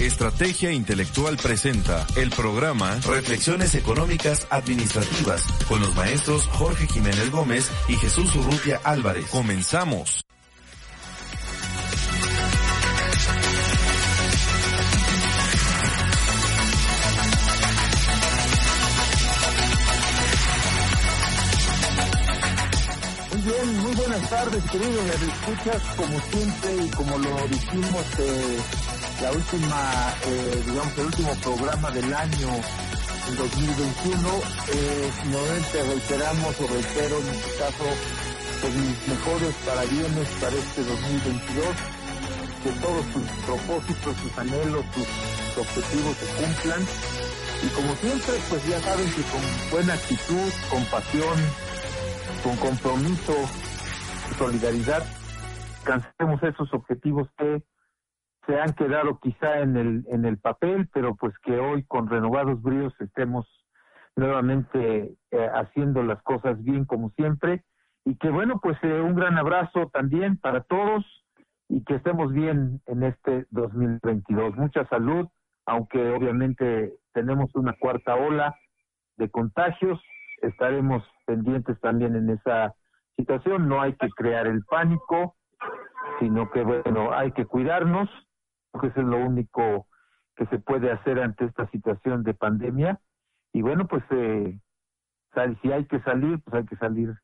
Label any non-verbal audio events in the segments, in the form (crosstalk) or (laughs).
Estrategia Intelectual presenta el programa Reflexiones Económicas Administrativas con los maestros Jorge Jiménez Gómez y Jesús Urrutia Álvarez. Comenzamos. Queridos escuchas, como siempre y como lo dijimos eh, la última, eh, digamos, el último programa del año 2021, eh, nuevamente reiteramos o reitero en este caso pues, mis mejores parabienes para este 2022, que todos sus propósitos, sus anhelos, sus objetivos se cumplan. Y como siempre, pues ya saben que con buena actitud, con pasión, con compromiso, solidaridad, cansemos esos objetivos que se han quedado quizá en el en el papel, pero pues que hoy con renovados bríos estemos nuevamente eh, haciendo las cosas bien como siempre. Y que bueno pues eh, un gran abrazo también para todos y que estemos bien en este 2022 mucha salud aunque obviamente tenemos una cuarta ola de contagios estaremos pendientes también en esa situación. No hay que crear el pánico, sino que, bueno, hay que cuidarnos, porque eso es lo único que se puede hacer ante esta situación de pandemia. Y bueno, pues eh, si hay que salir, pues hay que salir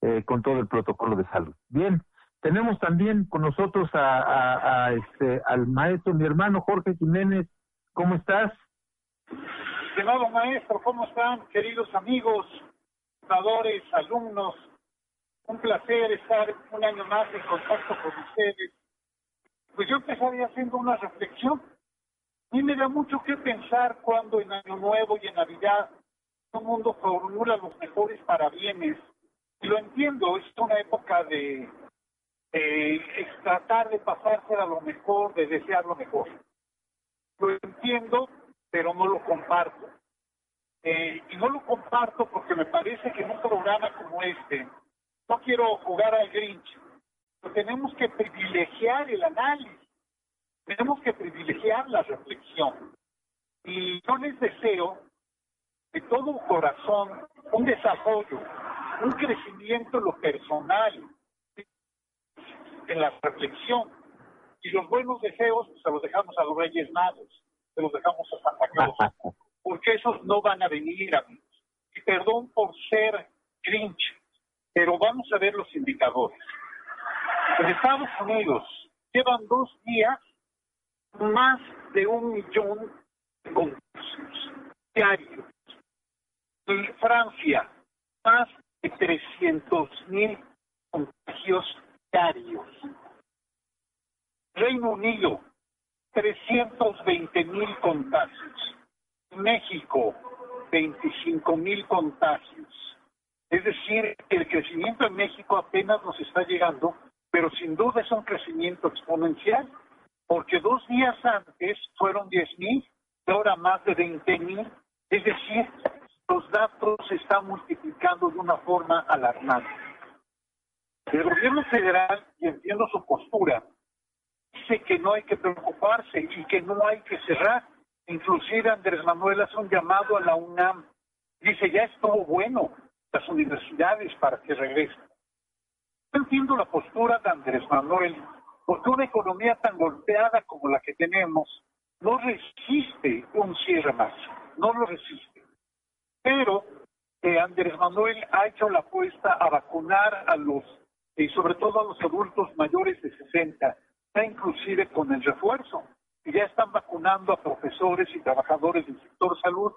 eh, con todo el protocolo de salud. Bien, tenemos también con nosotros a, a, este, al maestro, mi hermano Jorge Jiménez. ¿Cómo estás? Estimado maestro, ¿cómo están, queridos amigos, fundadores, alumnos? Un placer estar un año más en contacto con ustedes. Pues yo empezaría haciendo una reflexión. A mí me da mucho que pensar cuando en Año Nuevo y en Navidad todo el mundo formula los mejores parabienes. Y lo entiendo, es una época de, de tratar de pasarse a lo mejor, de desear lo mejor. Lo entiendo, pero no lo comparto. Eh, y no lo comparto porque me parece que en un programa como este, no quiero jugar al Grinch, pero tenemos que privilegiar el análisis, tenemos que privilegiar la reflexión. Y yo les deseo de todo corazón un desarrollo, un crecimiento en lo personal, en la reflexión. Y los buenos deseos pues, se los dejamos a los Reyes Magos se los dejamos a Santa Claus, (laughs) porque esos no van a venir, amigos. Y perdón por ser grinch, pero vamos a ver los indicadores. En Estados Unidos llevan dos días más de un millón de contagios diarios. Francia, más de 300 mil contagios diarios. Reino Unido, 320 mil contagios. México, 25 mil contagios. Es decir, el crecimiento en México apenas nos está llegando, pero sin duda es un crecimiento exponencial, porque dos días antes fueron 10 mil, y ahora más de 20 mil. Es decir, los datos se están multiplicando de una forma alarmante. El gobierno federal, y entiendo su postura, dice que no hay que preocuparse y que no hay que cerrar. Inclusive Andrés Manuel hace un llamado a la UNAM. Dice, ya estuvo bueno las universidades para que regresen. Yo entiendo la postura de Andrés Manuel, porque una economía tan golpeada como la que tenemos no resiste un cierre más, no lo resiste. Pero eh, Andrés Manuel ha hecho la apuesta a vacunar a los, y sobre todo a los adultos mayores de 60 inclusive con el refuerzo. Y ya están vacunando a profesores y trabajadores del sector salud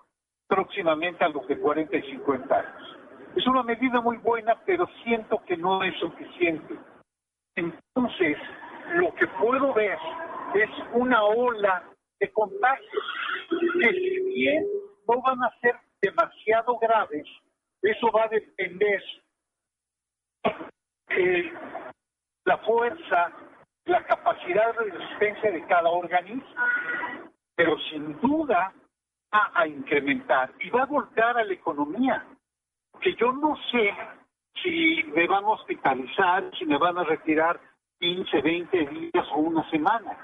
próximamente a los de 40 y 50 años. Es una medida muy buena, pero siento que no es suficiente. Entonces, lo que puedo ver es una ola de contagios que si bien no van a ser demasiado graves, eso va a depender de la fuerza la capacidad de resistencia de cada organismo, pero sin duda va a incrementar y va a volcar a la economía, que yo no sé si me van a hospitalizar, si me van a retirar 15, 20 días o una semana,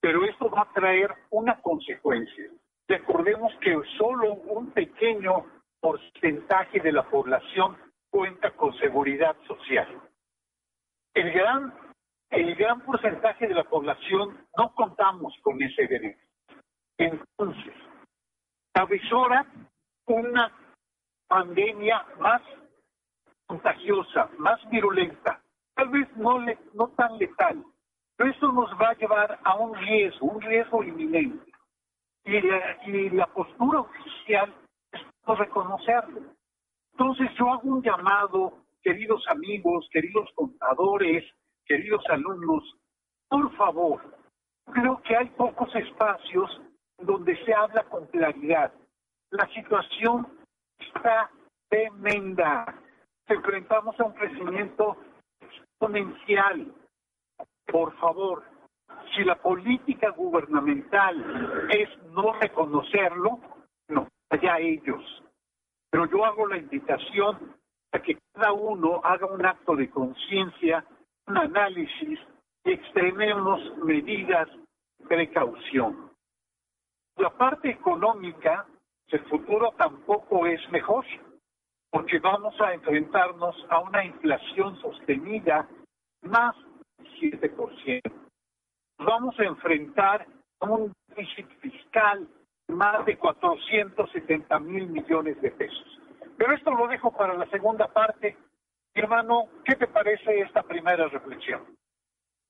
pero esto va a traer una consecuencia. Recordemos que solo un pequeño porcentaje de la población cuenta con seguridad social. El gran, el gran porcentaje de la población no contamos con ese derecho. Entonces, avisora una pandemia más contagiosa, más virulenta, tal vez no, le, no tan letal, pero eso nos va a llevar a un riesgo, un riesgo inminente. Y la, y la postura oficial es no reconocerlo. Entonces yo hago un llamado, queridos amigos, queridos contadores, queridos alumnos, por favor, creo que hay pocos espacios donde se habla con claridad. La situación está tremenda. Enfrentamos a un crecimiento exponencial. Por favor, si la política gubernamental es no reconocerlo, no, allá ellos. Pero yo hago la invitación a que cada uno haga un acto de conciencia, un análisis y extrememos medidas de precaución. La parte económica, el futuro tampoco es mejor porque vamos a enfrentarnos a una inflación sostenida más del 7%. Vamos a enfrentar a un déficit fiscal más de 470 mil millones de pesos. Pero esto lo dejo para la segunda parte. hermano, ¿qué te parece esta primera reflexión?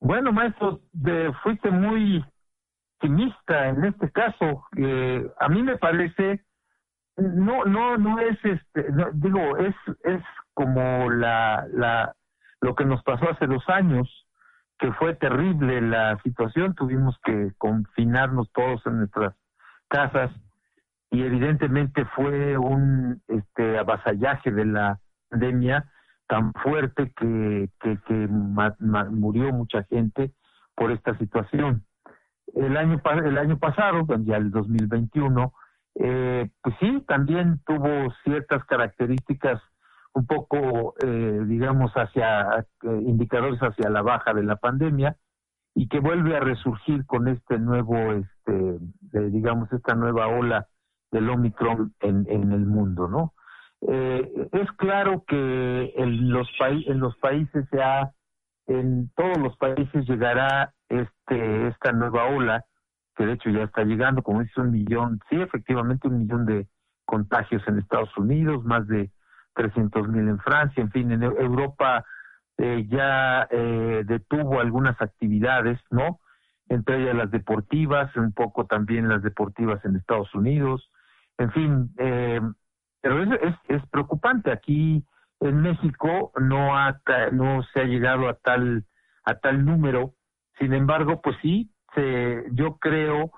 Bueno, maestro, fuiste muy optimista en este caso. Eh, a mí me parece no no no es este digo es es como la la lo que nos pasó hace dos años que fue terrible la situación tuvimos que confinarnos todos en nuestras casas y evidentemente fue un este avasallaje de la pandemia tan fuerte que que, que murió mucha gente por esta situación el año el año pasado ya el 2021 eh, pues sí, también tuvo ciertas características un poco, eh, digamos, hacia eh, indicadores hacia la baja de la pandemia y que vuelve a resurgir con este nuevo, este, digamos, esta nueva ola del Omicron en, en el mundo, ¿no? Eh, es claro que en los, en los países ya, en todos los países llegará este, esta nueva ola que de hecho ya está llegando, como dice, un millón, sí, efectivamente un millón de contagios en Estados Unidos, más de 300 mil en Francia, en fin, en Europa eh, ya eh, detuvo algunas actividades, ¿no? Entre ellas las deportivas, un poco también las deportivas en Estados Unidos, en fin, eh, pero es, es, es preocupante. Aquí en México no ha, no se ha llegado a tal a tal número. Sin embargo, pues sí, este, yo creo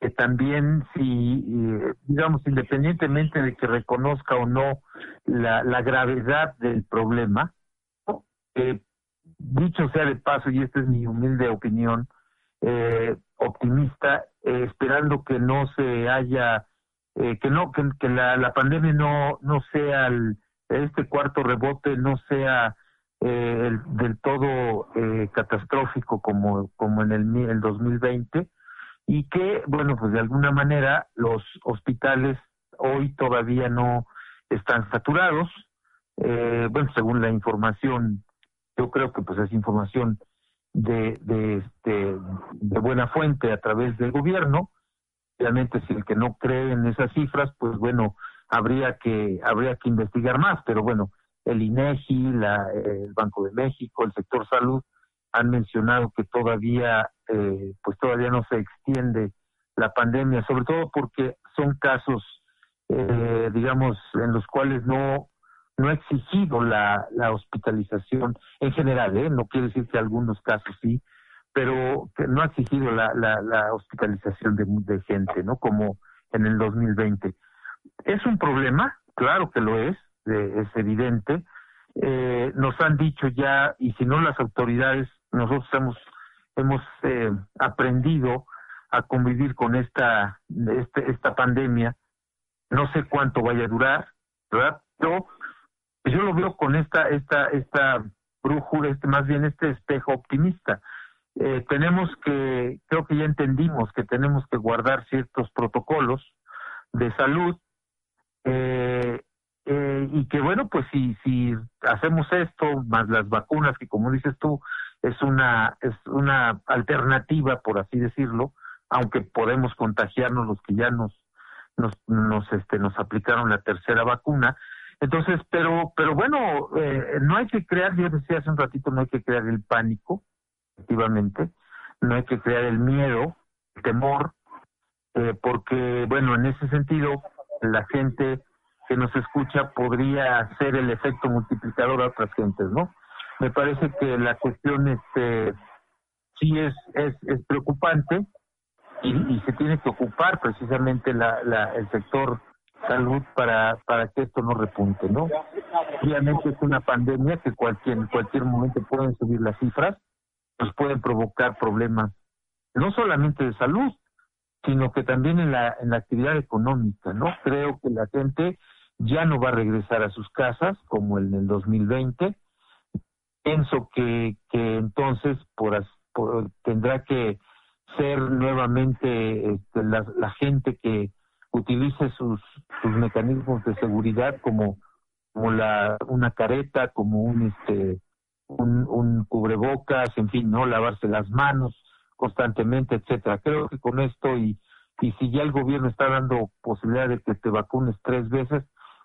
que también si, digamos, independientemente de que reconozca o no la, la gravedad del problema, eh, dicho sea de paso, y esta es mi humilde opinión, eh, optimista, eh, esperando que no se haya, eh, que no, que, que la, la pandemia no, no sea el, este cuarto rebote no sea eh, del todo eh, catastrófico como, como en el, el 2020 y que, bueno, pues de alguna manera los hospitales hoy todavía no están saturados. Eh, bueno, según la información, yo creo que pues es información de, de, este, de buena fuente a través del gobierno. Realmente si el que no cree en esas cifras, pues bueno, habría que habría que investigar más, pero bueno, el INEGI, la, el Banco de México, el sector salud han mencionado que todavía, eh, pues todavía no se extiende la pandemia, sobre todo porque son casos, eh, digamos, en los cuales no no ha exigido la, la hospitalización en general, ¿eh? no quiere decir que algunos casos sí, pero que no ha exigido la, la, la hospitalización de, de gente, ¿no? Como en el 2020. Es un problema, claro que lo es, es evidente. Eh, nos han dicho ya, y si no las autoridades, nosotros hemos, hemos eh, aprendido a convivir con esta, este, esta pandemia. No sé cuánto vaya a durar, ¿verdad? Pero yo lo veo con esta, esta, esta brújula, este, más bien este espejo optimista. eh, tenemos que, creo que ya entendimos que tenemos que guardar ciertos protocolos de salud eh, eh, y que bueno, pues si, si hacemos esto, más las vacunas, que como dices tú, es una, es una alternativa, por así decirlo, aunque podemos contagiarnos los que ya nos, nos, nos, este, nos aplicaron la tercera vacuna. Entonces, pero, pero bueno, eh, no hay que crear, yo decía hace un ratito, no hay que crear el pánico, efectivamente, no hay que crear el miedo, el temor, eh, porque, bueno, en ese sentido, la gente que nos escucha podría ser el efecto multiplicador a otras gentes, ¿no? Me parece que la cuestión este sí es es, preocupante y, se tiene que ocupar precisamente la, la, el sector salud para para que esto no repunte, ¿no? Obviamente es una pandemia que cualquier en cualquier momento pueden subir las cifras, nos pueden provocar problemas no solamente de salud, sino que también en la en la actividad económica, ¿no? Creo que la gente ya no va a regresar a sus casas como en el 2020. Pienso que, que entonces por, tendrá que ser nuevamente este, la, gente que utilice sus, mecanismos de seguridad como, la, una careta, como un, este, un cubrebocas, en fin, no lavarse las manos constantemente, etcétera. Creo que con esto y, y si ya el gobierno está dando posibilidad de que te vacunes tres veces,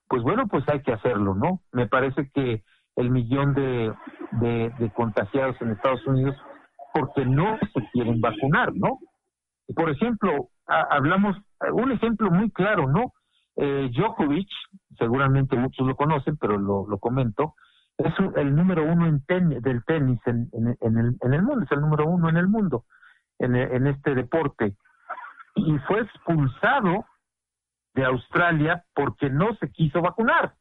pues bueno, pues hay que hacerlo, ¿no? Me parece que el millón de, de, contagiados en Estados Unidos porque no se quieren vacunar, ¿no? Por ejemplo, hablamos, un ejemplo muy claro, ¿no? Eh, Djokovic, seguramente muchos lo conocen, pero lo, lo comento, es el número uno en del tenis en, en, el, en el mundo, es el número uno en el mundo en, en este deporte. Y fue expulsado de Australia porque no se quiso vacunar.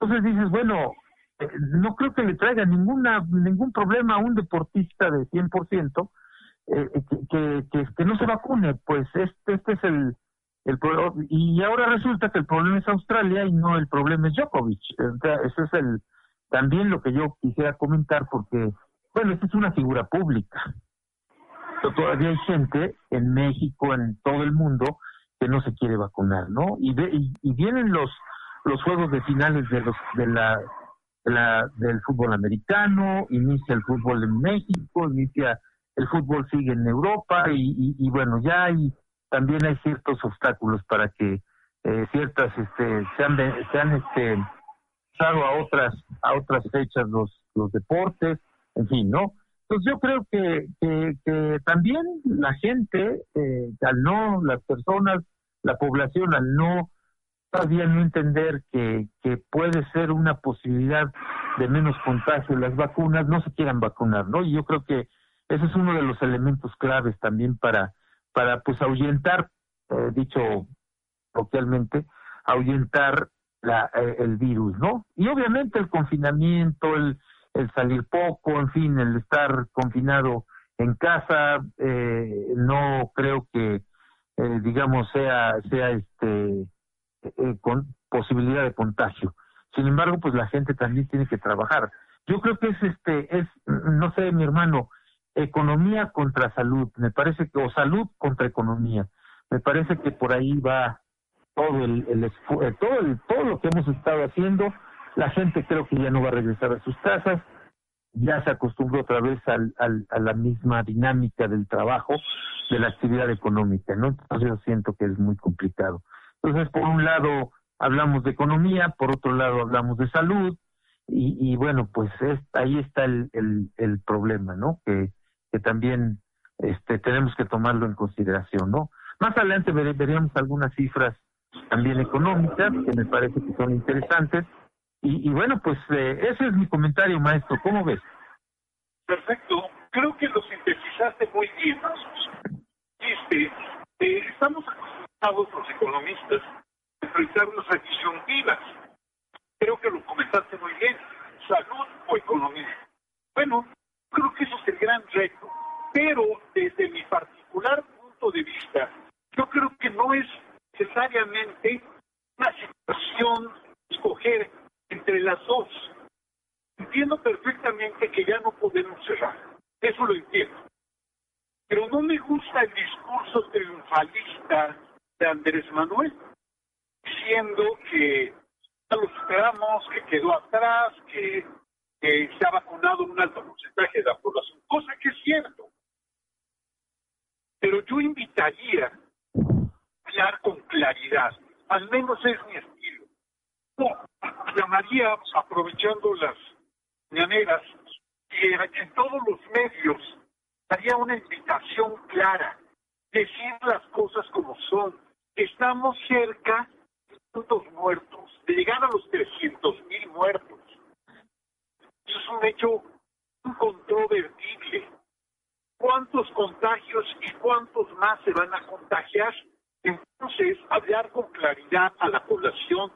Entonces dices, bueno, eh, no creo que le traiga ninguna ningún problema a un deportista de 100% eh, que, que, que, no se vacune, pues este, este es el, el y ahora resulta que el problema es Australia y no el problema es Djokovic. eso es el también lo que yo quisiera comentar porque, bueno, esta es una figura pública. Pero todavía hay gente en México, en todo el mundo, que no se quiere vacunar, ¿no? Y, y, vienen los los juegos de finales de los de la, del fútbol americano, inicia el fútbol en México, inicia el fútbol sigue en Europa y, bueno ya hay también hay ciertos obstáculos para que eh, ciertas este sean sean este pasado a otras a otras fechas los los deportes, en fin, ¿no? Entonces yo creo que, que, también la gente, eh, al no, las personas, la población, al no todavía no entender que, que puede ser una posibilidad de menos contagio las vacunas, no se quieran vacunar, ¿no? Y yo creo que ese es uno de los elementos claves también para, para pues ahuyentar, eh, dicho coloquialmente, ahuyentar eh, el virus, ¿no? Y obviamente el confinamiento, el, el salir poco, en fin, el estar confinado en casa, eh, no creo que, eh, digamos, sea, sea este, eh, con posibilidad de contagio. Sin embargo, pues la gente también tiene que trabajar. Yo creo que es, este, es, no sé, mi hermano, economía contra salud, me parece que, o salud contra economía. Me parece que por ahí va todo el, el todo el, todo lo que hemos estado haciendo la gente creo que ya no va a regresar a sus casas, ya se acostumbró otra vez al, al, a la misma dinámica del trabajo, de la actividad económica, ¿no? Entonces yo siento que es muy complicado. Entonces, por un lado hablamos de economía, por otro lado hablamos de salud, y, bueno, pues es, ahí está el problema, ¿no? Que, que también este, tenemos que tomarlo en consideración, ¿no? Más adelante veríamos algunas cifras también económicas que me parece que son interesantes y, bueno, pues eh, ese es mi comentario, maestro. ¿Cómo ves? Perfecto. Creo que lo sintetizaste muy bien. Este, eh, estamos acostumbrados los economistas a enfrentar nuestra disyuntivas. Creo que lo comentaste muy bien. Salud o economía. Bueno, creo que eso es el gran reto. Pero desde mi particular punto de vista, yo creo que no es necesariamente una situación escoger entre las dos. Entiendo perfectamente que ya no podemos cerrar. Eso lo entiendo. Pero no me gusta el discurso triunfalista de Andrés Manuel, diciendo que ya lo superamos, que quedó atrás, que, se ha vacunado un alto porcentaje de la población, cosa que es cierto. Pero yo invitaría a hablar con claridad, al menos es mi estilo. Llamaría, aprovechando las mañaneras, que en todos los medios haría una invitación clara, decir las cosas como son. Estamos cerca de tantos muertos, de llegar a los 300 mil muertos. Eso es un hecho incontrovertible. ¿Cuántos contagios y cuántos más se van a contagiar? Entonces, hablar con claridad a la población,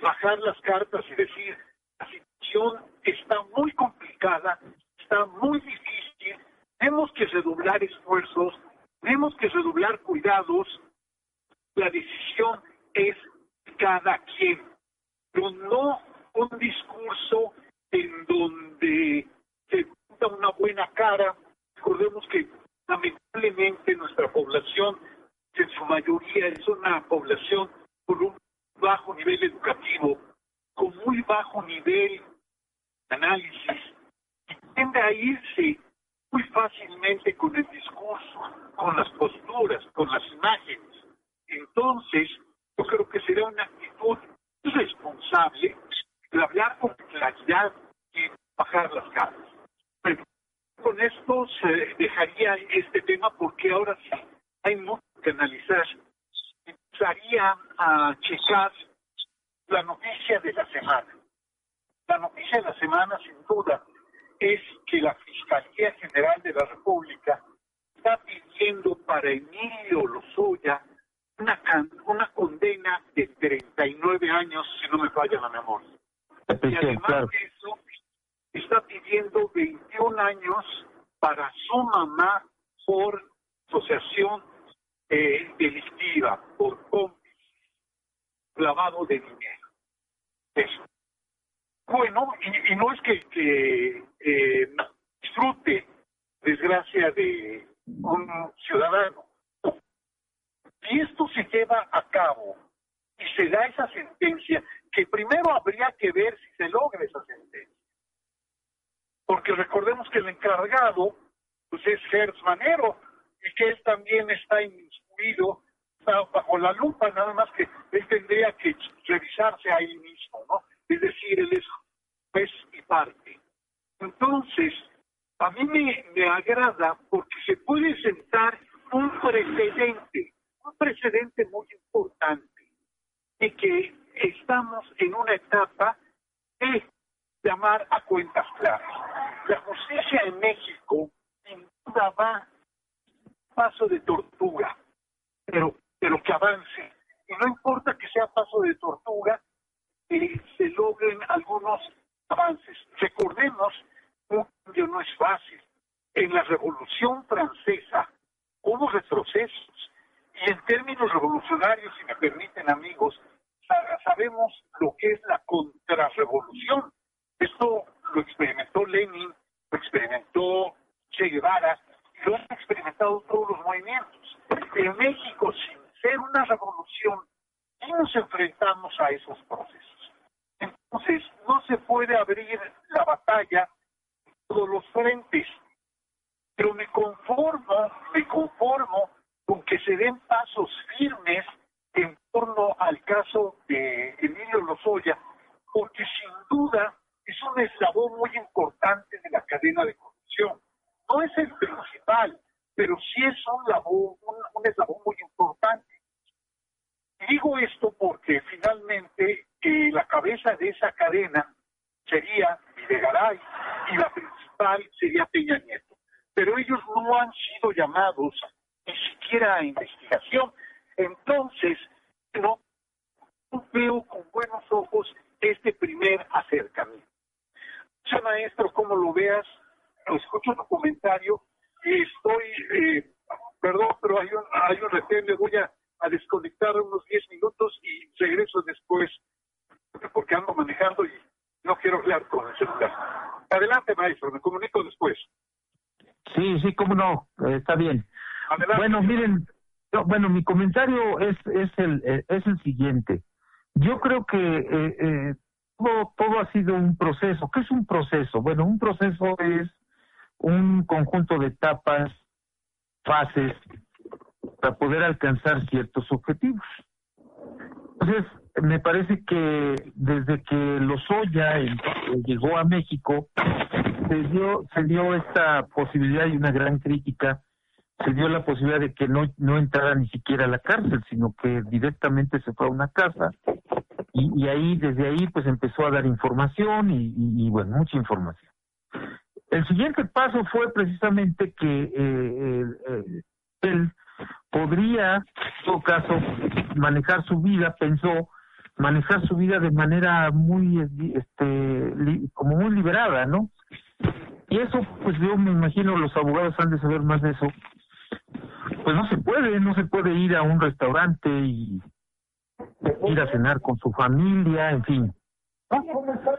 bajar las cartas y decir, la situación está muy complicada, está muy difícil, tenemos que redoblar esfuerzos, tenemos que redoblar cuidados, la decisión es cada quien, pero no un discurso en donde se pinta una buena cara. Recordemos que lamentablemente nuestra población, en su mayoría, es una población con un bajo nivel educativo, con muy bajo nivel de análisis, y tiende a irse muy fácilmente con el discurso, con las posturas, con las imágenes. Entonces, yo creo que será una actitud responsable de hablar con claridad y bajar las caras. con esto se dejaría este tema porque ahora sí hay mucho que analizar. Empezaría a checar la noticia de la semana. La noticia de la semana, sin duda, es que la Fiscalía General de la República está pidiendo para Emilio Lozoya una, una condena de 39 años, si no me falla la memoria. Y además de eso, está pidiendo 21 años para su mamá por asociación eh, delictiva, por cómplice, lavado de dinero. Eso. Bueno, y, no es que, eh, disfrute desgracia de un ciudadano. Si esto se lleva a cabo y se da esa sentencia, que primero habría que ver si se logra esa sentencia. Porque recordemos que el encargado pues es Gertz Manero y que él también está inmiscuido, está bajo la lupa, nada más que él tendría que revisarse a él mismo, ¿no? Es decir, él es y parte. Entonces, a mí me, agrada porque se puede sentar un precedente, un precedente muy importante, de que estamos en una etapa de llamar a cuentas claras. La justicia en México sin duda va paso de tortuga, pero, pero que avance. Y no importa que sea paso de tortuga, que se logren algunos avances. Recordemos, un cambio no es fácil. En la Revolución Francesa hubo retrocesos y en términos revolucionarios, si me permiten amigos, sabemos lo que es la contrarrevolución. Esto lo experimentó Lenin, lo experimentó Che Guevara, lo han experimentado todos los movimientos. En México, sin ser una revolución, nos enfrentamos a esos procesos. Entonces, no se puede abrir la batalla en todos los frentes, pero me conformo, me conformo con que se den pasos firmes en torno al caso de Emilio Lozoya, porque sin duda es un eslabón muy importante de la cadena de corrupción. No es el principal, pero sí es un, un eslabón muy importante. Y digo esto porque finalmente eh, la cabeza de esa cadena sería Videgaray y la principal sería Peña Nieto. Pero ellos no han sido llamados ni siquiera a investigación. Entonces, no, veo con buenos ojos este primer acercamiento. O sea, maestro, como lo veas, escucho tu comentario y estoy, eh, perdón, pero hay un, hay un retén, voy a a desconectar unos 10 minutos y regreso después, porque ando manejando y no quiero hablar con el celular. Adelante, maestro, me comunico después. Sí, sí, cómo no. está bien. Bueno, miren, bueno, mi comentario es es el eh, es el siguiente. Yo creo que eh, eh, todo todo ha sido un proceso. ¿Qué es un proceso? Bueno, un proceso es un conjunto de etapas, fases para poder alcanzar ciertos objetivos. Entonces, me parece que desde que Lozoya llegó a México, se dio, se dio esta posibilidad y una gran crítica, se dio la posibilidad de que no, no entrara ni siquiera a la cárcel, sino que directamente se fue a una casa y, ahí, desde ahí, pues empezó a dar información y, y, bueno, mucha información. El siguiente paso fue precisamente que eh, eh, él podría, en todo caso, manejar su vida, pensó manejar su vida de manera muy, este, como muy liberada, ¿no? Y eso, pues yo me imagino los abogados han de saber más de eso. Pues no se puede, no se puede ir a un restaurante y ir a cenar con su familia, en fin.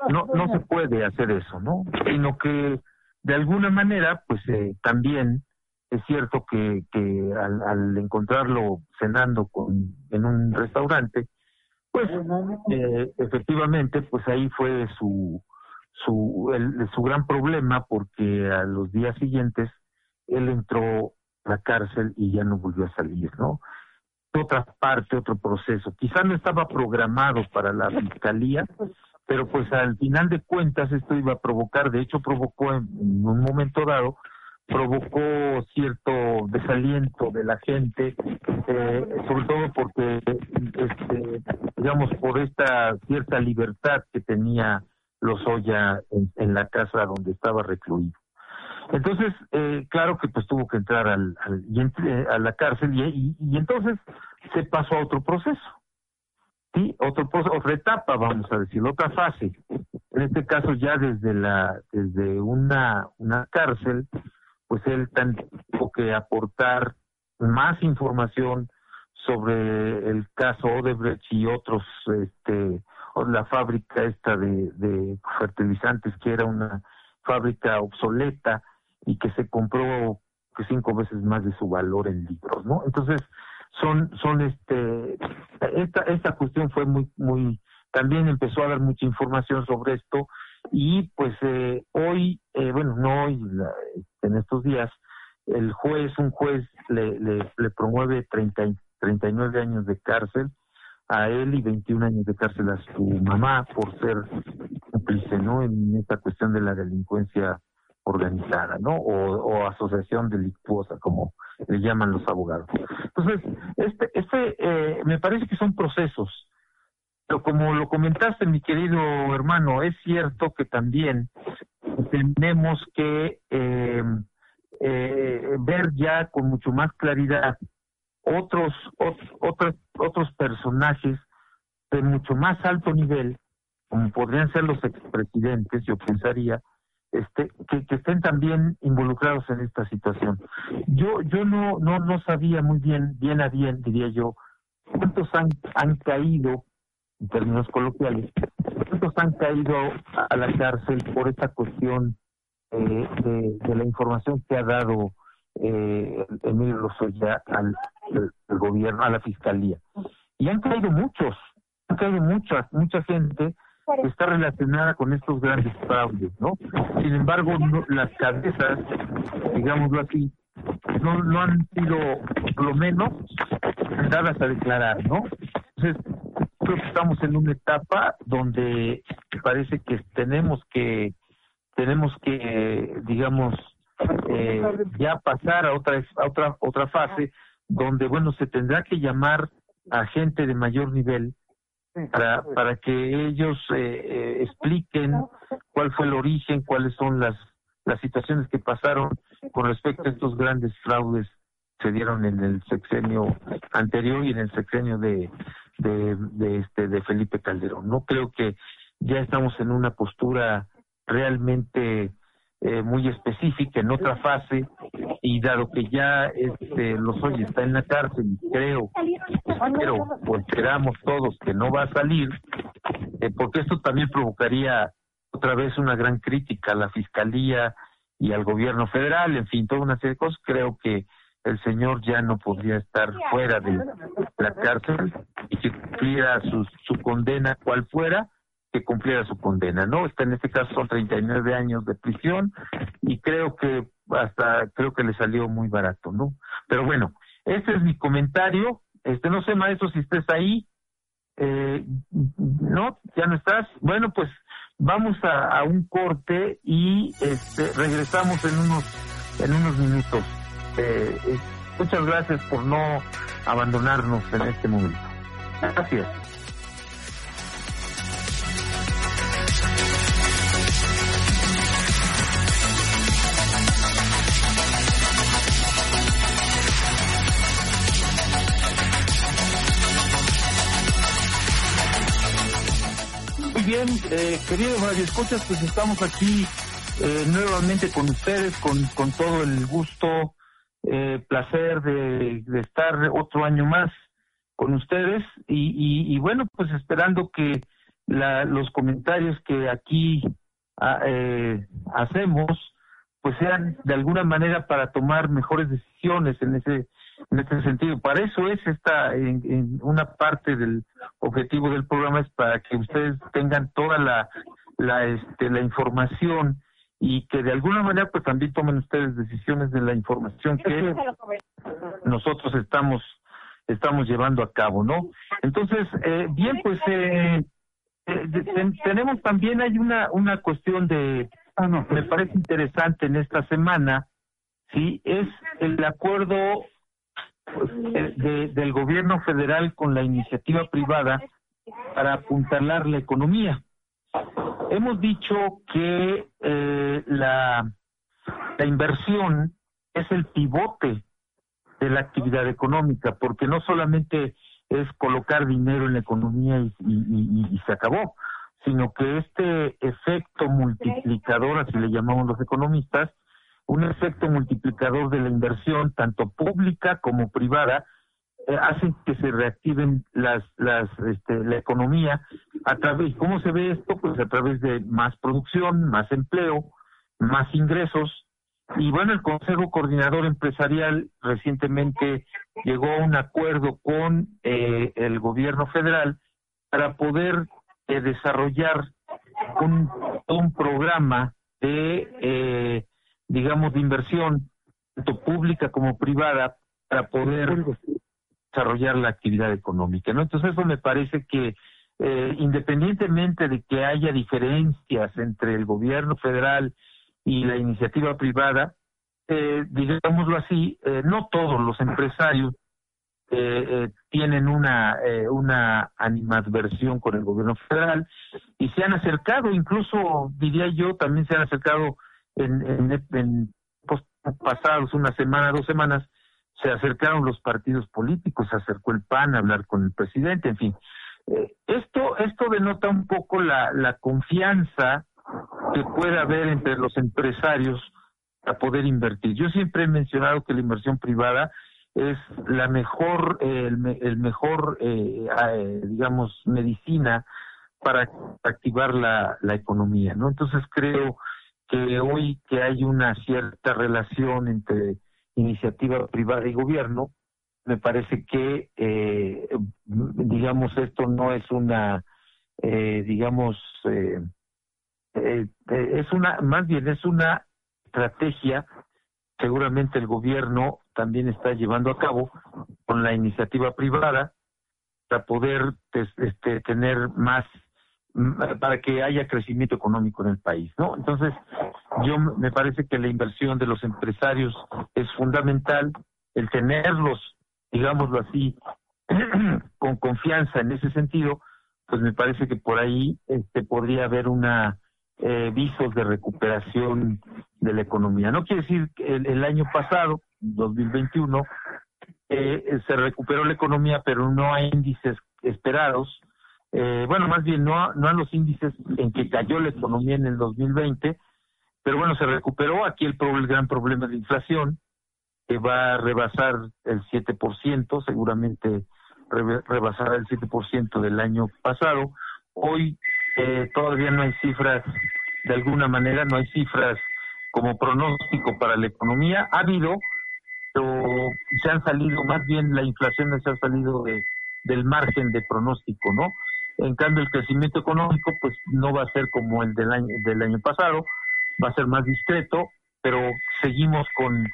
No, no se puede hacer eso, ¿no? Sino que de alguna manera, pues eh, también es cierto que, que al, encontrarlo cenando con, en un restaurante, pues eh, efectivamente, pues ahí fue su su el, su gran problema porque a los días siguientes él entró a la cárcel y ya no volvió a salir, ¿no? Otra parte, otro proceso. Quizá no estaba programado para la fiscalía, pero pues al final de cuentas esto iba a provocar, de hecho provocó en un momento dado provocó cierto desaliento de la gente, eh, sobre todo porque, este, digamos, por esta cierta libertad que tenía Lozoya en, en la casa donde estaba recluido. Entonces, eh, claro que pues tuvo que entrar al, a la cárcel y, y, entonces se pasó a otro proceso, sí, otro otra etapa, vamos a decir, otra fase. En este caso ya desde la desde una una cárcel pues él tuvo que aportar más información sobre el caso Odebrecht y otros, este, la fábrica esta de, de fertilizantes que era una fábrica obsoleta y que se compró que cinco veces más de su valor en libros, ¿no? Entonces son son este esta esta cuestión fue muy muy también empezó a dar mucha información sobre esto y pues eh, hoy, eh, bueno, no hoy, en estos días, el juez, un juez le, le, le promueve 30, 39 años de cárcel a él y 21 años de cárcel a su mamá por ser cómplice, ¿no? En esta cuestión de la delincuencia organizada, ¿no? O, o asociación delictuosa, como le llaman los abogados. Entonces, este, este, eh, me parece que son procesos pero como lo comentaste, mi querido hermano, es cierto que también tenemos que eh, eh, ver ya con mucho más claridad otros, otros, otros personajes de mucho más alto nivel, como podrían ser los expresidentes, yo pensaría, este, que, que, estén también involucrados en esta situación. Yo, yo no, no, no sabía muy bien, bien a bien, diría yo, cuántos han, han caído en términos coloquiales, muchos han caído a la cárcel por esta cuestión eh, de, la información que ha dado eh, Emilio Lozoya al, gobierno, a la fiscalía. Y han caído muchos, han caído mucha, mucha gente que está relacionada con estos grandes fraudes, ¿no? Sin embargo, las cabezas, digámoslo así, no, no han sido, por lo menos, dadas a declarar, ¿no? Entonces, creo que estamos en una etapa donde parece que tenemos que tenemos que digamos eh, ya pasar a otra a otra otra fase donde bueno se tendrá que llamar a gente de mayor nivel para para que ellos eh, eh, expliquen cuál fue el origen cuáles son las las situaciones que pasaron con respecto a estos grandes fraudes se dieron en el sexenio anterior y en el sexenio de de, de, este, de Felipe Calderón. No creo que ya estamos en una postura realmente eh, muy específica en otra fase y dado que ya este Lozoya está en la cárcel creo pero pues esperamos todos que no va a salir eh, porque esto también provocaría otra vez una gran crítica a la fiscalía y al gobierno federal, en fin, toda una serie de cosas, creo que el señor ya no podría estar fuera de la cárcel y que cumpliera su, su condena cual fuera, que cumpliera su condena, ¿no? Está en este caso son 39 años de prisión y creo que hasta creo que le salió muy barato, ¿no? Pero bueno, ese es mi comentario. Este no sé maestro si estés ahí. Eh, no, ya no estás. Bueno, pues vamos a, a un corte y este regresamos en unos en unos minutos. Eh, muchas gracias por no abandonarnos en este momento. Gracias. Bien, eh, queridos radioescuchas, pues estamos aquí eh, nuevamente con ustedes, con, con todo el gusto eh, placer de, estar otro año más con ustedes y, y, bueno, pues esperando que la, los comentarios que aquí ah, eh, hacemos pues sean de alguna manera para tomar mejores decisiones en ese en este sentido. Para eso es esta en, en una parte del objetivo del programa es para que ustedes tengan toda la la este la información y que de alguna manera pues también tomen ustedes decisiones de la información que nosotros estamos estamos llevando a cabo, ¿no? Entonces, eh, bien, pues eh, eh tenemos también hay una una cuestión de ah, no, me parece interesante en esta semana, sí, es el acuerdo pues, de, del gobierno federal con la iniciativa privada para apuntalar la economía. Hemos dicho que eh, la, inversión es el pivote de la actividad económica, porque no solamente es colocar dinero en la economía y, y, se acabó, sino que este efecto multiplicador, así le llamamos los economistas, un efecto multiplicador de la inversión, tanto pública como privada, hacen que se reactiven las, las, este, la economía a través, ¿cómo se ve esto? Pues a través de más producción, más empleo, más ingresos. Y bueno, el Consejo Coordinador Empresarial recientemente llegó a un acuerdo con eh, el gobierno federal para poder eh, desarrollar un, un programa de, eh, digamos, de inversión, tanto pública como privada, para poder desarrollar la actividad económica, ¿no? Entonces eso me parece que eh, independientemente de que haya diferencias entre el gobierno federal y la iniciativa privada, eh, digámoslo así, eh, no todos los empresarios eh, tienen una una animadversión con el gobierno federal y se han acercado, incluso diría yo, también se han acercado en, en, en pasados una semana, dos semanas, se acercaron los partidos políticos, se acercó el PAN a hablar con el presidente, en fin. Eh, esto, esto denota un poco la, la confianza que puede haber entre los empresarios para poder invertir. Yo siempre he mencionado que la inversión privada es la mejor, el, el, mejor, eh, eh, digamos, medicina para activar la, la economía, ¿no? Entonces creo que hoy que hay una cierta relación entre iniciativa privada y gobierno, me parece que, eh, digamos, esto no es una, eh, digamos, eh, eh, es una, más bien es una estrategia, seguramente el gobierno también está llevando a cabo con la iniciativa privada para poder este, tener más para que haya crecimiento económico en el país, ¿no? Entonces, yo me parece que la inversión de los empresarios es fundamental, el tenerlos, digámoslo así, (clears throat) con confianza en ese sentido, pues me parece que por ahí este podría haber una eh, visos de recuperación de la economía. No quiere decir que el, el año pasado, 2021, eh, se recuperó la economía, pero no hay índices esperados eh, bueno, más bien no a, no a los índices en que cayó la economía en el 2020, pero bueno, se recuperó. Aquí el, el gran problema de inflación, que va a rebasar el 7%, seguramente rebasará el 7% del año pasado. Hoy eh, todavía no hay cifras, de alguna manera no hay cifras como pronóstico para la economía. Ha habido, pero se han salido, más bien la inflación se ha salido de, del margen de pronóstico, ¿no? En cambio, el crecimiento económico, pues no va a ser como el del año, del año pasado, va a ser más discreto, pero seguimos con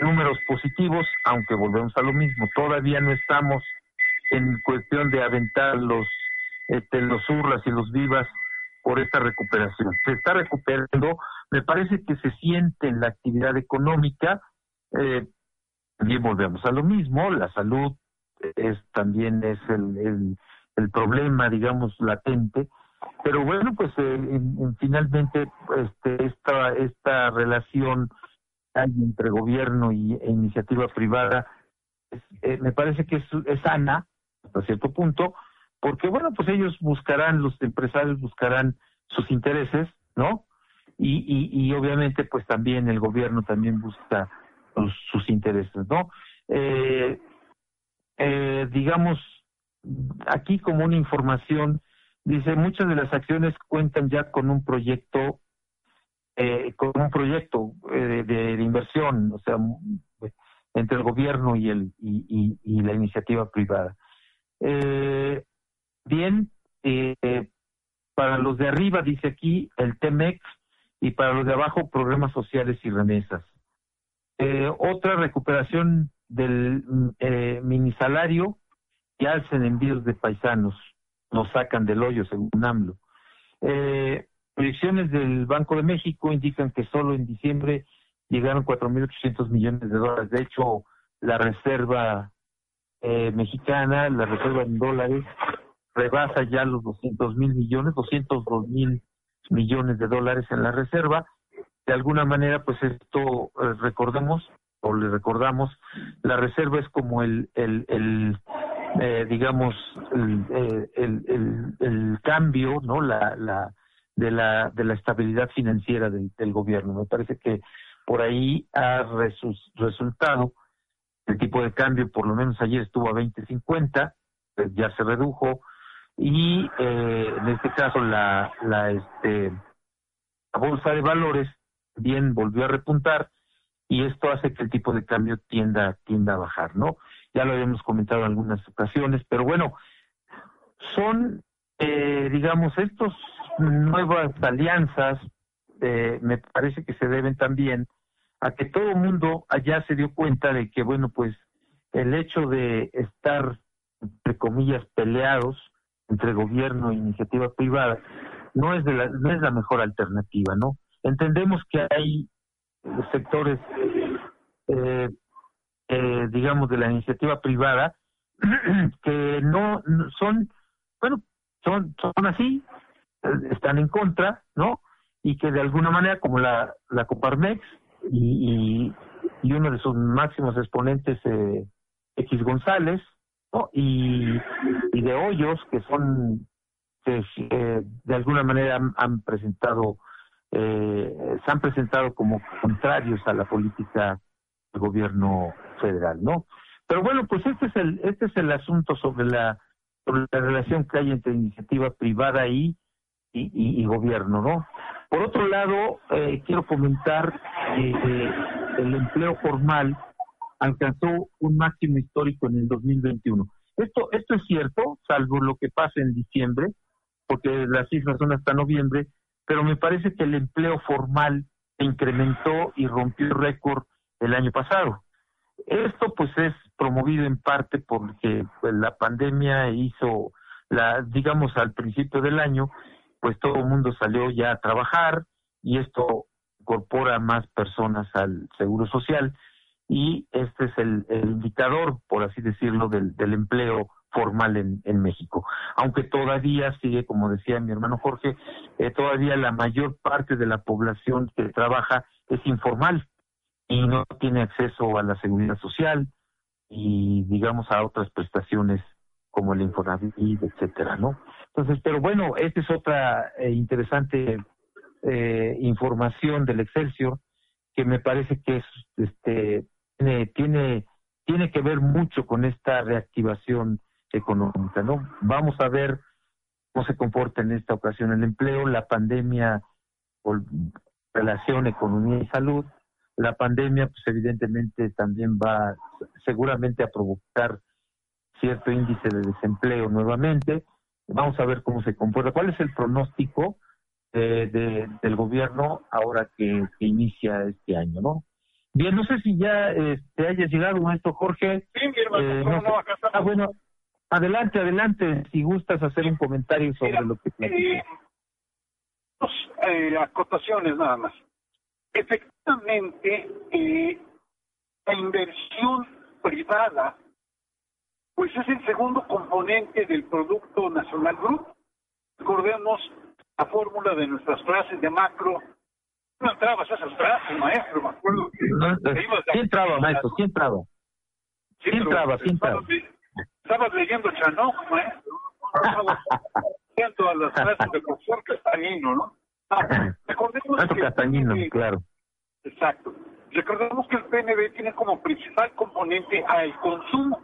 números positivos, aunque volvemos a lo mismo. Todavía no estamos en cuestión de aventar los, este, los urras y los vivas por esta recuperación. Se está recuperando, me parece que se siente en la actividad económica, eh, también volvemos a lo mismo, la salud es también es el, el, problema, digamos, latente, pero bueno, pues eh, finalmente este, esta, esta relación hay entre gobierno y, e iniciativa privada eh, me parece que es, es sana hasta cierto punto, porque bueno, pues ellos buscarán, los empresarios buscarán sus intereses, ¿no? Y, y, obviamente pues también el gobierno también busca sus, intereses, ¿no? Eh, eh, digamos, aquí como una información, dice, muchas de las acciones cuentan ya con un proyecto, eh, con un proyecto eh, de, inversión, o sea, entre el gobierno y, el, y, y, la iniciativa privada. Eh, bien, eh, para los de arriba dice aquí el TEMEX y para los de abajo programas sociales y remesas. Otra recuperación del eh, mini salario y alcen envíos de paisanos, nos sacan del hoyo según AMLO. Eh, proyecciones del Banco de México indican que solo en diciembre llegaron 4.800 millones de dólares. De hecho, la reserva eh, mexicana, la reserva en dólares, rebasa ya los 200 mil millones, 202 mil millones de dólares en la reserva. De alguna manera, pues esto eh, recordemos o le recordamos, la reserva es como el, el, el eh, digamos, el, eh, el, el, el, cambio, ¿no? La, la, de la, de la estabilidad financiera del, del gobierno. Me parece que por ahí ha resultado el tipo de cambio, por lo menos ayer estuvo a 20.50, pues ya se redujo y eh, en este caso la la este bolsa de valores bien volvió a repuntar y esto hace que el tipo de cambio tienda tienda a bajar, ¿no? Ya lo habíamos comentado en algunas ocasiones, pero bueno, son eh, digamos estos nuevas alianzas eh, me parece que se deben también a que todo el mundo allá se dio cuenta de que, bueno, pues el hecho de estar, entre comillas, peleados entre gobierno e iniciativa privada no es, de la, no es la mejor alternativa, ¿no? Entendemos que hay sectores, eh, eh, digamos, de la iniciativa privada (clears throat) que no son, bueno, son, son así, están en contra, ¿no? Y que de alguna manera, como la, la Coparmex, y, y, uno de sus máximos exponentes, eh, X González, y, y de Hoyos, que son, que eh, de alguna manera han, presentado, eh, se han presentado como contrarios a la política del gobierno federal, ¿no? Pero bueno, pues este es el, este es el asunto sobre la, sobre la relación que hay entre iniciativa privada y, y, gobierno, ¿no? Por otro lado, eh, quiero comentar que eh, el empleo formal alcanzó un máximo histórico en el 2021. Esto, esto es cierto, salvo lo que pasa en diciembre, porque las cifras son hasta noviembre, pero me parece que el empleo formal se incrementó y rompió récord el año pasado. Esto pues es promovido en parte porque pues, la pandemia hizo la digamos al principio del año pues todo el mundo salió ya a trabajar y esto incorpora más personas al seguro social y este es el, indicador, por así decirlo, del, empleo formal en, en, México. Aunque todavía sigue, como decía mi hermano Jorge, eh, todavía la mayor parte de la población que trabaja es informal y no tiene acceso a la seguridad social y digamos a otras prestaciones como el Infonavit, etcétera, ¿no? Entonces, pero bueno, esta es otra eh, interesante eh, información del Excelsior que me parece que es, este, tiene, tiene, tiene que ver mucho con esta reactivación económica, ¿no? Vamos a ver cómo se comporta en esta ocasión el empleo, la pandemia relación economía y salud. La pandemia, pues evidentemente también va seguramente a provocar cierto índice de desempleo nuevamente. Vamos a ver cómo se comporta. ¿Cuál es el pronóstico de, del gobierno ahora que, inicia este año, no? Bien, no sé si ya eh, te haya llegado, maestro Jorge. Sí, mi hermano, eh, acá Ah, bueno, adelante, adelante, si gustas hacer un comentario sobre lo que... Eh, dos eh, acotaciones nada más. Efectivamente, eh, la inversión privada, pues es el segundo componente del Producto Nacional Bruto. Recordemos la fórmula de nuestras clases de macro. No entrabas a esas clases, maestro, me acuerdo que... ¿Quién entraba, maestro? ¿Quién entraba? ¿Quién entraba? ¿Quién entraba? Estabas leyendo Chanó, maestro. Estabas (laughs) a las clases del profesor Castañino, ¿no? Ah, recordemos que Castañino, claro. Exacto. Recordemos que el PNB tiene como principal componente al consumo.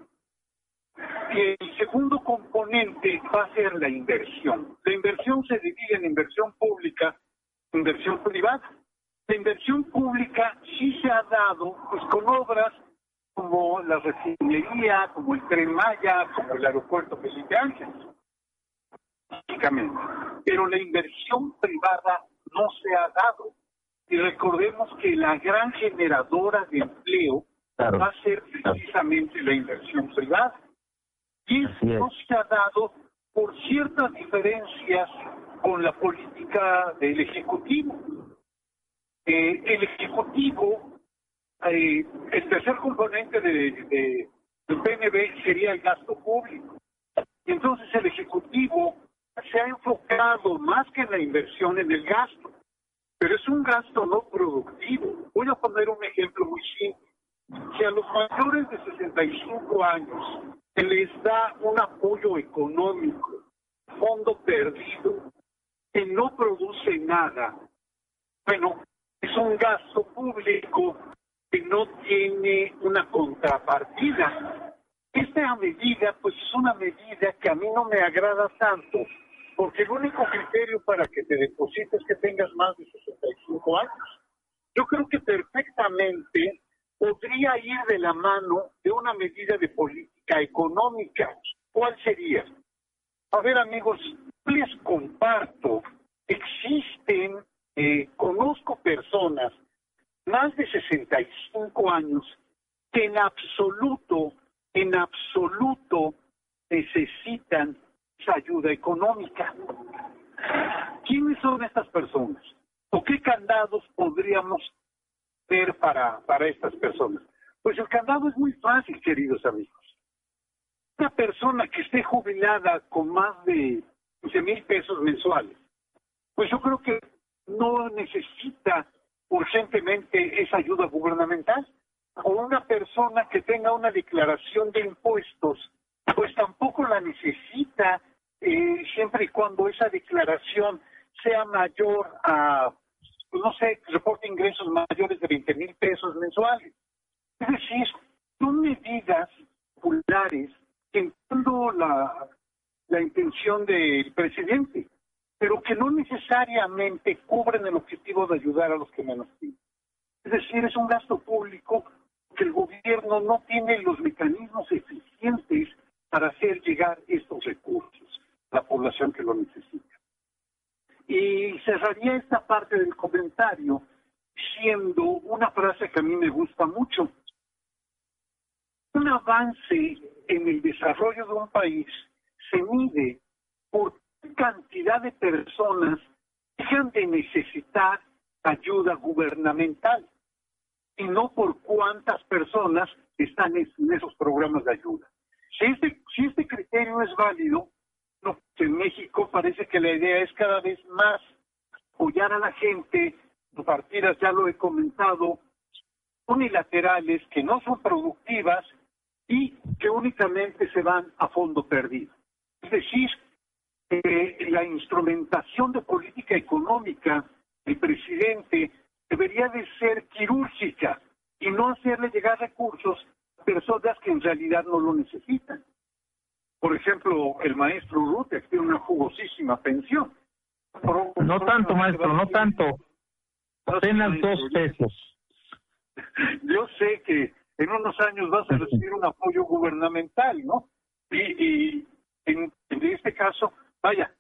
Y el segundo componente va a ser la inversión. La inversión se divide en inversión pública inversión privada. La inversión pública sí se ha dado pues con obras como la refinería, como el Tren Maya, como el aeropuerto Felipe Ángeles. Básicamente. Pero la inversión privada no se ha dado. Y recordemos que la gran generadora de empleo va a ser precisamente la inversión privada. Y eso no se ha dado por ciertas diferencias con la política del Ejecutivo. Eh, el Ejecutivo, eh, el tercer componente de, del PNB sería el gasto público. Entonces el Ejecutivo se ha enfocado más que en la inversión en el gasto, pero es un gasto no productivo. Voy a poner un ejemplo muy simple. Si a los mayores de 65 años se les da un apoyo económico, fondo perdido, que no produce nada, bueno, es un gasto público que no tiene una contrapartida. Esta medida, pues es una medida que a mí no me agrada tanto, porque el único criterio para que te deposites es que tengas más de 65 años. Yo creo que perfectamente podría ir de la mano de una medida de política económica. ¿Cuál sería? A ver, amigos, les comparto, existen, eh, conozco personas más de 65 años que en absoluto, en absoluto necesitan ayuda económica. ¿Quiénes son estas personas? ¿O qué candados podríamos ver para, para estas personas? Pues el candado es muy fácil, queridos amigos. Una persona que esté jubilada con más de 15 mil pesos mensuales, pues yo creo que no necesita urgentemente esa ayuda gubernamental. O una persona que tenga una declaración de impuestos, pues tampoco la necesita eh, y cuando esa declaración sea mayor a, no sé, reporte ingresos mayores de 20 mil pesos mensuales. Es decir, son medidas populares que entiendo la, la intención del presidente, pero que no necesariamente cubren el objetivo de ayudar a los que menos tienen. Es decir, es un gasto público que el gobierno no tiene los mecanismos eficientes para hacer llegar estos recursos la población que lo necesita. Y cerraría esta parte del comentario siendo una frase que a mí me gusta mucho. Un avance en el desarrollo de un país se mide por cantidad de personas dejan de necesitar ayuda gubernamental y no por cuántas personas están en esos programas de ayuda. Si este, si este criterio es válido, en México parece que la idea es cada vez más apoyar a la gente, partidas, ya lo he comentado, unilaterales que no son productivas y que únicamente se van a fondo perdido. Es decir, la instrumentación de política económica del presidente debería de ser quirúrgica y no hacerle llegar recursos a personas que en realidad no lo necesitan. Por ejemplo, el maestro Rutex tiene una jugosísima pensión. no tanto, maestro, no tanto. Apenas dos pesos. (laughs) Yo sé que en unos años vas a recibir un apoyo gubernamental, ¿no? Y, en, este caso, vaya,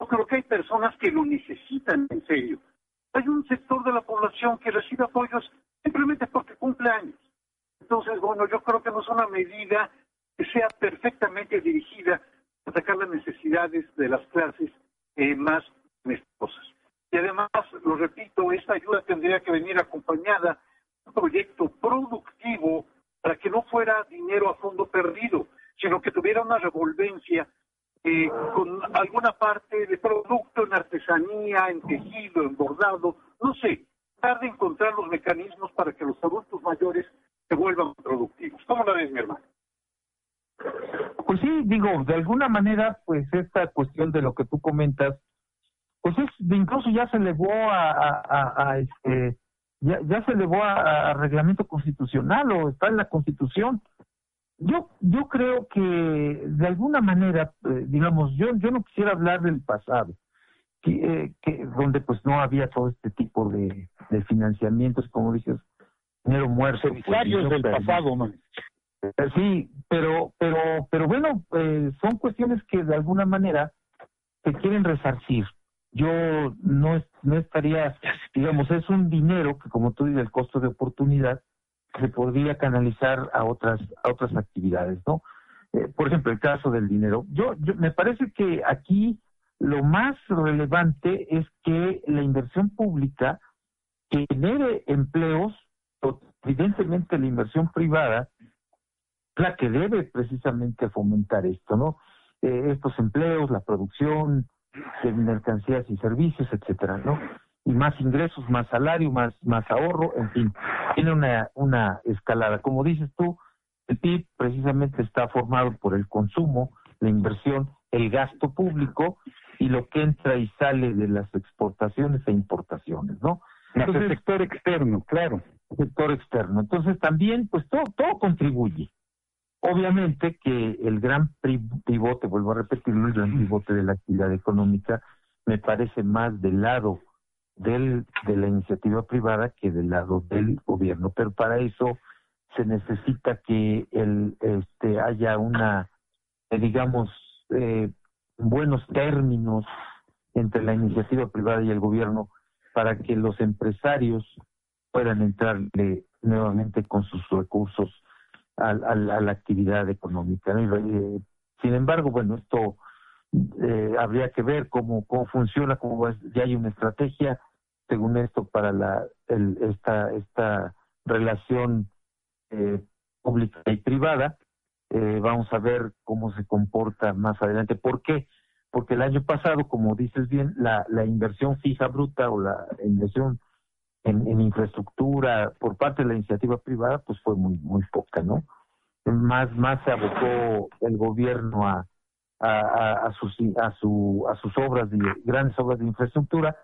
yo creo que hay personas que lo necesitan en serio. Hay un sector de la población que recibe apoyos simplemente porque cumple años. Entonces, bueno, yo creo que no es una medida que sea perfectamente dirigida a atacar las necesidades de las clases eh, más cosas. Y además, lo repito, esta ayuda tendría que venir acompañada de un proyecto productivo para que no fuera dinero a fondo perdido, sino que tuviera una revolvencia eh, con alguna parte de producto en artesanía, en tejido, en bordado, no sé, tratar de encontrar los mecanismos para que los adultos mayores se vuelvan productivos. ¿Cómo la ves, mi hermano? Pues sí, digo, de alguna manera, pues esta cuestión de lo que tú comentas, pues es, incluso ya se elevó a, a, este, ya, ya se elevó a, reglamento constitucional o está en la constitución. Yo, yo creo que de alguna manera, eh, digamos, yo, yo no quisiera hablar del pasado, que, eh, que donde pues no había todo este tipo de, de financiamientos, como dices, dinero muerto. Pues, del pasado, ¿no? Eh, sí, pero, pero, pero bueno, eh, son cuestiones que de alguna manera se quieren resarcir. Yo no, no estaría, digamos, es un dinero que, como tú dices, el costo de oportunidad se podría canalizar a otras, a otras actividades, ¿no? Eh, por ejemplo, el caso del dinero. Yo, yo, me parece que aquí lo más relevante es que la inversión pública genere empleos, evidentemente la inversión privada la que debe precisamente fomentar esto, ¿no? Eh, estos empleos, la producción de mercancías y servicios, etcétera, ¿no? Y más ingresos, más salario, más más ahorro, en fin, tiene una una escalada. Como dices tú, el PIB precisamente está formado por el consumo, la inversión, el gasto público y lo que entra y sale de las exportaciones e importaciones, ¿no? Entonces, el sector externo, claro. Sector externo. Entonces también, pues todo, todo contribuye. Obviamente que el gran pivote, vuelvo a repetirlo, el gran pivote de la actividad económica me parece más del lado del, de la iniciativa privada que del lado del gobierno. Pero para eso se necesita que el, este, haya una, eh, digamos, eh, buenos términos entre la iniciativa privada y el gobierno para que los empresarios puedan entrarle nuevamente con sus recursos a, la actividad económica. Eh, sin embargo, bueno, esto eh, habría que ver cómo, cómo funciona, cómo ya hay una estrategia, según esto, para la el, esta, esta relación eh, pública y privada. Eh, vamos a ver cómo se comporta más adelante. ¿Por qué? Porque el año pasado, como dices bien, la, la inversión fija bruta o la inversión en, infraestructura por parte de la iniciativa privada, pues fue muy muy poca, ¿no? Más más se abocó el gobierno a a, a, sus a su a sus obras de grandes obras de infraestructura,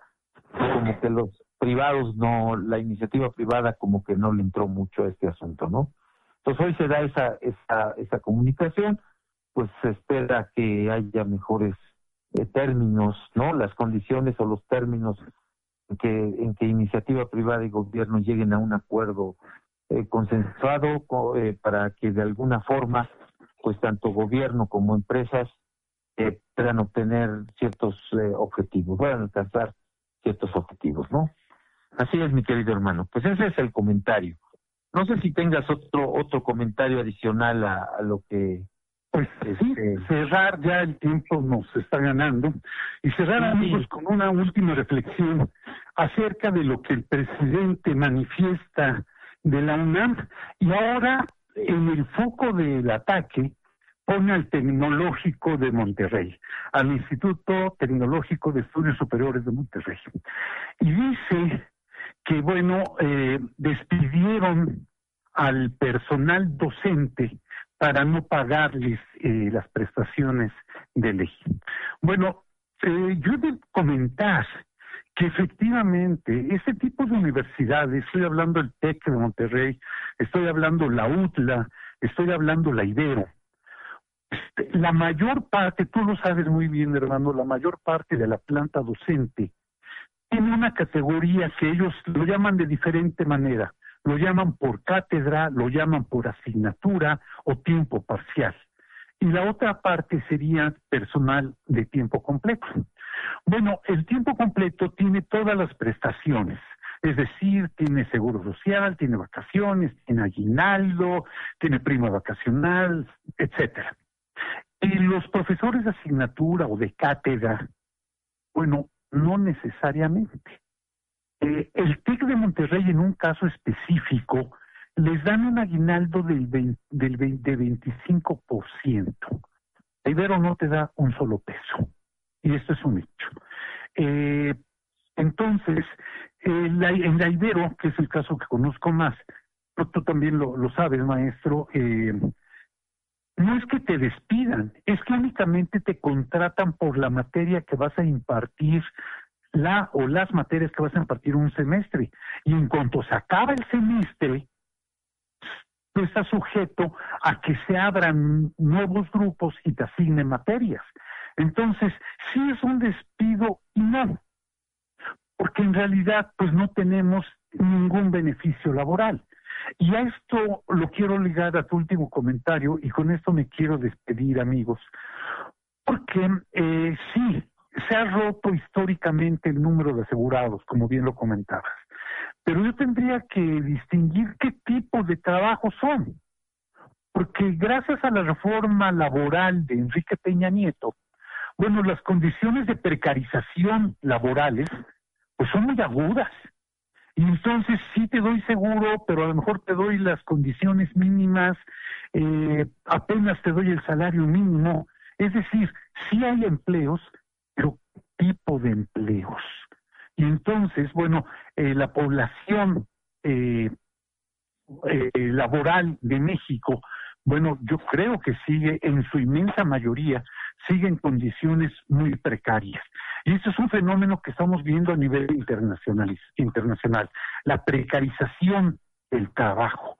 como que los privados no, la iniciativa privada como que no le entró mucho a este asunto, ¿no? Entonces hoy se da esa esa esa comunicación, pues se espera que haya mejores eh, términos, ¿no? Las condiciones o los términos que, en que iniciativa privada y gobierno lleguen a un acuerdo eh, consensuado eh, para que de alguna forma, pues tanto gobierno como empresas eh, puedan obtener ciertos eh, objetivos, puedan alcanzar ciertos objetivos, ¿no? Así es, mi querido hermano. Pues ese es el comentario. No sé si tengas otro otro comentario adicional a, a lo que pues este, cerrar ya el tiempo nos está ganando y cerrar amigos con una última reflexión acerca de lo que el presidente manifiesta de la UNAM y ahora en el foco del ataque pone al Tecnológico de Monterrey, al Instituto Tecnológico de Estudios Superiores de Monterrey. Y dice que, bueno, eh, despidieron al personal docente para no pagarles eh, las prestaciones de ley. Bueno, eh, yo de comentar que efectivamente ese tipo de universidades, estoy hablando del TEC de Monterrey, estoy hablando la UTLA, estoy hablando la IDEO, este, la mayor parte, tú lo sabes muy bien hermano, la mayor parte de la planta docente tiene una categoría que ellos lo llaman de diferente manera. Lo llaman por cátedra, lo llaman por asignatura o tiempo parcial. Y la otra parte sería personal de tiempo completo. Bueno, el tiempo completo tiene todas las prestaciones. Es decir, tiene seguro social, tiene vacaciones, tiene aguinaldo, tiene prima vacacional, etcétera. Y los profesores de asignatura o de cátedra, bueno, no necesariamente. Eh, el TEC de Monterrey, en un caso específico, les dan un aguinaldo del, del de 25%. Ibero no te da un solo peso. Y esto es un hecho. Eh, entonces, en la Ibero, que es el caso que conozco más, tú también lo, lo sabes, maestro, eh, no es que te despidan, es que únicamente te contratan por la materia que vas a impartir, la o las materias que vas a impartir un semestre. Y en cuanto se acaba el semestre, tú estás sujeto a que se abran nuevos grupos y te asignen materias. Entonces, sí es un despido y no, porque en realidad pues no tenemos ningún beneficio laboral. Y a esto lo quiero ligar a tu último comentario y con esto me quiero despedir amigos, porque eh, sí, se ha roto históricamente el número de asegurados, como bien lo comentabas, pero yo tendría que distinguir qué tipo de trabajo son, porque gracias a la reforma laboral de Enrique Peña Nieto, bueno, las condiciones de precarización laborales pues son muy agudas. Y entonces sí te doy seguro, pero a lo mejor te doy las condiciones mínimas, eh, apenas te doy el salario mínimo. Es decir, sí hay empleos, pero tipo de empleos. Y entonces, bueno, eh, la población eh, eh, laboral de México, bueno, yo creo que sigue en su inmensa mayoría, sigue en condiciones muy precarias. Y eso es un fenómeno que estamos viendo a nivel internacional, internacional la precarización del trabajo.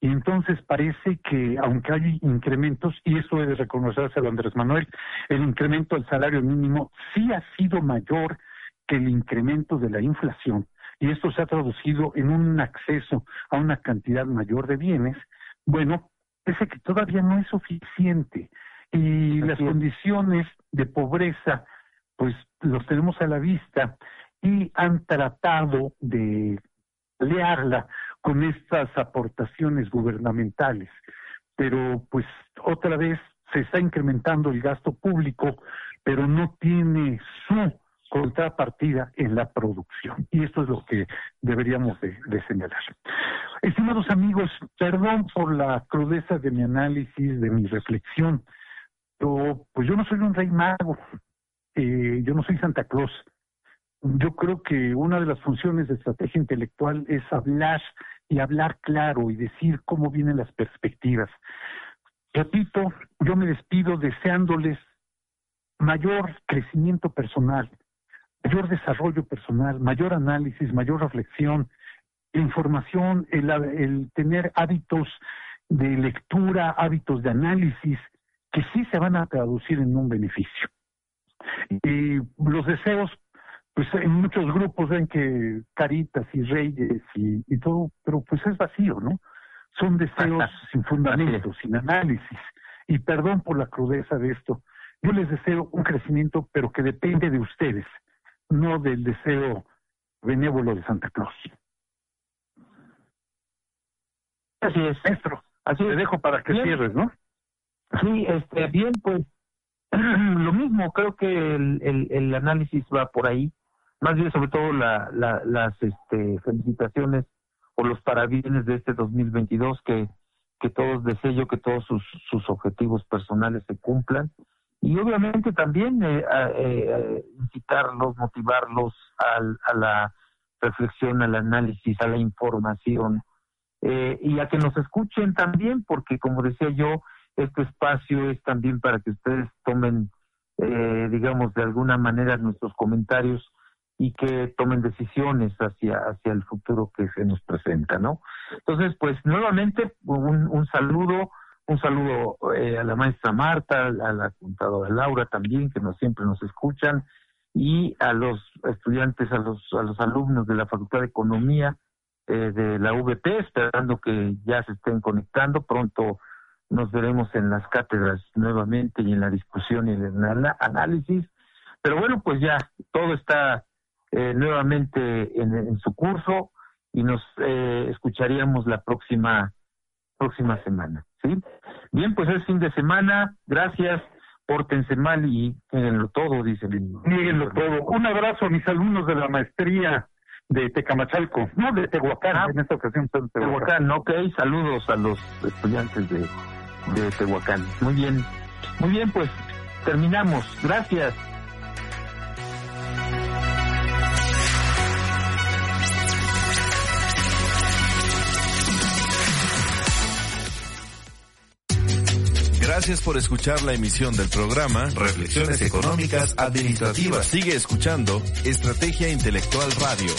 Y entonces parece que, aunque hay incrementos, y eso debe reconocerse a Andrés Manuel, el incremento del salario mínimo sí ha sido mayor que el incremento de la inflación. Y esto se ha traducido en un acceso a una cantidad mayor de bienes. Bueno, parece que todavía no es suficiente. Y las condiciones de pobreza, pues los tenemos a la vista y han tratado de learla con estas aportaciones gubernamentales. Pero pues otra vez se está incrementando el gasto público, pero no tiene su contrapartida en la producción. Y esto es lo que deberíamos de, señalar. Estimados amigos, perdón por la crudeza de mi análisis, de mi reflexión, pero pues yo no soy un rey mago, eh, yo no soy Santa Claus. Yo creo que una de las funciones de estrategia intelectual es hablar y hablar claro y decir cómo vienen las perspectivas. Repito, yo me despido deseándoles mayor crecimiento personal, mayor desarrollo personal, mayor análisis, mayor reflexión, información, el, el tener hábitos de lectura, hábitos de análisis, que sí se van a traducir en un beneficio. Y los deseos, pues en muchos grupos ven que caritas y reyes y, y todo, pero pues es vacío, ¿no? Son deseos sin fundamento, sin análisis. Y perdón por la crudeza de esto. Yo les deseo un crecimiento, pero que depende de ustedes, no del deseo benévolo de Santa Claus. Así es. Maestro, así te dejo para que cierres, ¿no? Sí, este, bien, pues (clears throat) lo mismo, creo que el, el, el, análisis va por ahí, más bien sobre todo la, la, las este, felicitaciones por los parabienes de este 2022, que, que todos deseo que todos sus, sus objetivos personales se cumplan. Y obviamente también eh, eh, incitarlos, motivarlos al, a la reflexión, al análisis, a la información eh, y a que nos escuchen también, porque como decía yo, este espacio es también para que ustedes tomen, eh, digamos, de alguna manera nuestros comentarios y que tomen decisiones hacia, hacia el futuro que se nos presenta, ¿no? Entonces, pues nuevamente un, un saludo, un saludo eh, a la maestra Marta, a la contadora Laura también, que nos siempre nos escuchan, y a los estudiantes, a los, a los alumnos de la Facultad de Economía eh, de la VP, esperando que ya se estén conectando. Pronto nos veremos en las cátedras nuevamente y en la discusión y en el análisis. Pero bueno, pues ya todo está eh, nuevamente en, su curso y nos eh, escucharíamos la próxima próxima semana. ¿sí? Bien, pues es fin de semana. Gracias. Pórtense mal y níguenlo todo, dicen. Níguenlo todo. Un abrazo a mis alumnos de la maestría de Tecamachalco, no de Tehuacán, ah, en esta ocasión Tehuacán. Tehuacán, ok, saludos a los estudiantes de, de Tehuacán. Muy bien, muy bien, pues terminamos. Gracias. Gracias por escuchar la emisión del programa Reflexiones Económicas Administrativas. Sigue escuchando Estrategia Intelectual Radio.